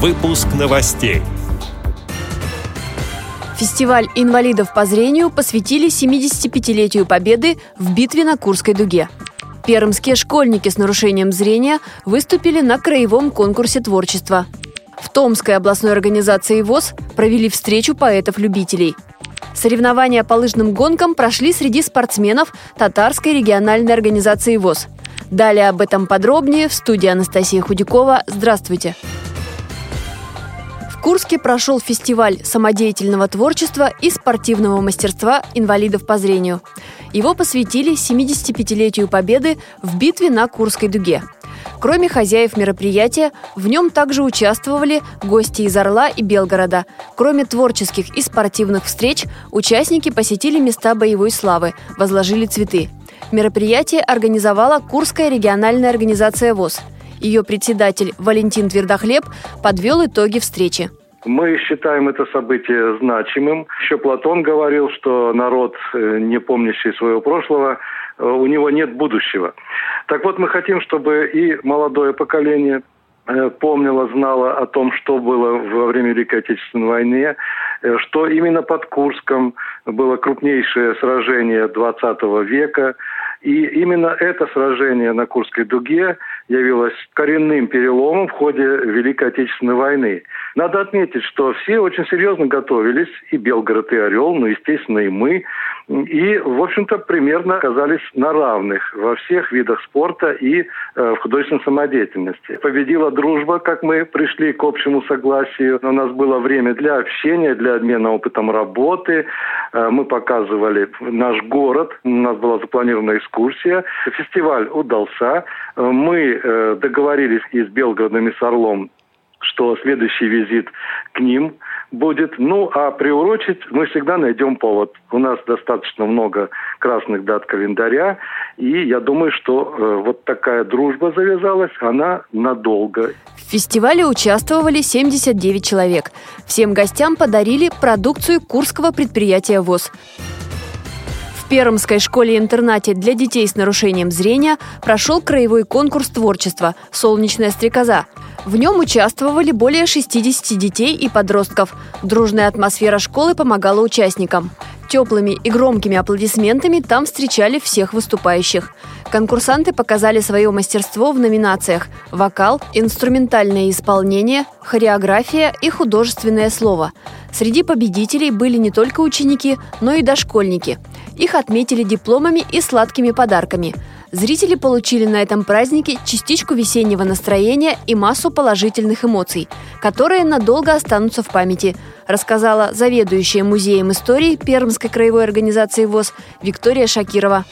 Выпуск новостей. Фестиваль инвалидов по зрению посвятили 75-летию Победы в битве на Курской дуге. Пермские школьники с нарушением зрения выступили на краевом конкурсе творчества. В Томской областной организации ВОЗ провели встречу поэтов-любителей. Соревнования по лыжным гонкам прошли среди спортсменов Татарской региональной организации ВОЗ. Далее об этом подробнее в студии Анастасия Худякова. Здравствуйте! В Курске прошел фестиваль самодеятельного творчества и спортивного мастерства инвалидов по зрению. Его посвятили 75-летию Победы в битве на Курской дуге. Кроме хозяев мероприятия, в нем также участвовали гости из Орла и Белгорода. Кроме творческих и спортивных встреч, участники посетили места боевой славы, возложили цветы. Мероприятие организовала Курская региональная организация ВОЗ – ее председатель Валентин Твердохлеб подвел итоги встречи. Мы считаем это событие значимым. Еще Платон говорил, что народ, э, не помнящий своего прошлого, э, у него нет будущего. Так вот, мы хотим, чтобы и молодое поколение э, помнило, знало о том, что было во время Великой Отечественной войны, что именно под Курском было крупнейшее сражение 20 века, и именно это сражение на Курской дуге явилось коренным переломом в ходе Великой Отечественной войны. Надо отметить, что все очень серьезно готовились, и Белгород, и Орел, ну, естественно, и мы, и, в общем-то, примерно оказались на равных во всех видах спорта и э, в художественной самодеятельности. Победила дружба, как мы пришли к общему согласию. У нас было время для общения, для обмена опытом работы. Э, мы показывали наш город, у нас была запланирована экскурсия. Фестиваль удался. Мы э, договорились и с Белгородом, и с Орлом что следующий визит к ним будет. Ну, а приурочить мы всегда найдем повод. У нас достаточно много красных дат календаря, и я думаю, что э, вот такая дружба завязалась, она надолго. В фестивале участвовали 79 человек. Всем гостям подарили продукцию Курского предприятия ВОЗ. Пермской школе-интернате для детей с нарушением зрения прошел краевой конкурс творчества «Солнечная стрекоза». В нем участвовали более 60 детей и подростков. Дружная атмосфера школы помогала участникам. Теплыми и громкими аплодисментами там встречали всех выступающих. Конкурсанты показали свое мастерство в номинациях «Вокал», «Инструментальное исполнение», «Хореография» и «Художественное слово». Среди победителей были не только ученики, но и дошкольники. Их отметили дипломами и сладкими подарками – Зрители получили на этом празднике частичку весеннего настроения и массу положительных эмоций, которые надолго останутся в памяти, рассказала заведующая музеем истории Пермской краевой организации ВОЗ Виктория Шакирова.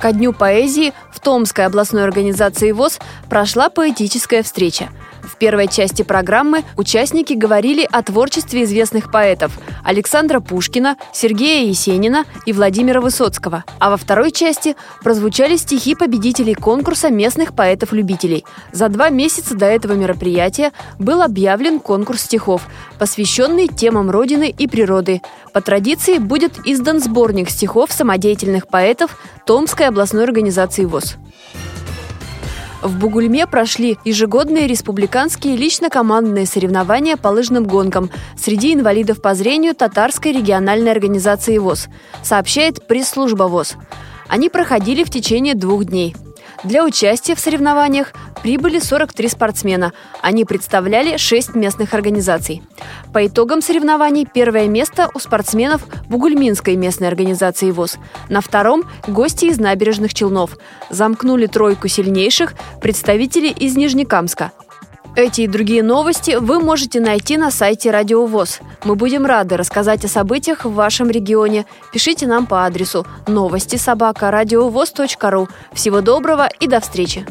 Ко Дню поэзии в Томской областной организации ВОЗ прошла поэтическая встреча – в первой части программы участники говорили о творчестве известных поэтов Александра Пушкина, Сергея Есенина и Владимира Высоцкого. А во второй части прозвучали стихи победителей конкурса местных поэтов-любителей. За два месяца до этого мероприятия был объявлен конкурс стихов, посвященный темам Родины и природы. По традиции будет издан сборник стихов самодеятельных поэтов Томской областной организации ВОЗ. В Бугульме прошли ежегодные республиканские лично-командные соревнования по лыжным гонкам среди инвалидов по зрению Татарской региональной организации ВОЗ, сообщает пресс-служба ВОЗ. Они проходили в течение двух дней – для участия в соревнованиях прибыли 43 спортсмена. Они представляли 6 местных организаций. По итогам соревнований первое место у спортсменов Бугульминской местной организации ВОЗ. На втором – гости из набережных Челнов. Замкнули тройку сильнейших представители из Нижнекамска. Эти и другие новости вы можете найти на сайте Радио ВОЗ. Мы будем рады рассказать о событиях в вашем регионе. Пишите нам по адресу новости собака ру. Всего доброго и до встречи!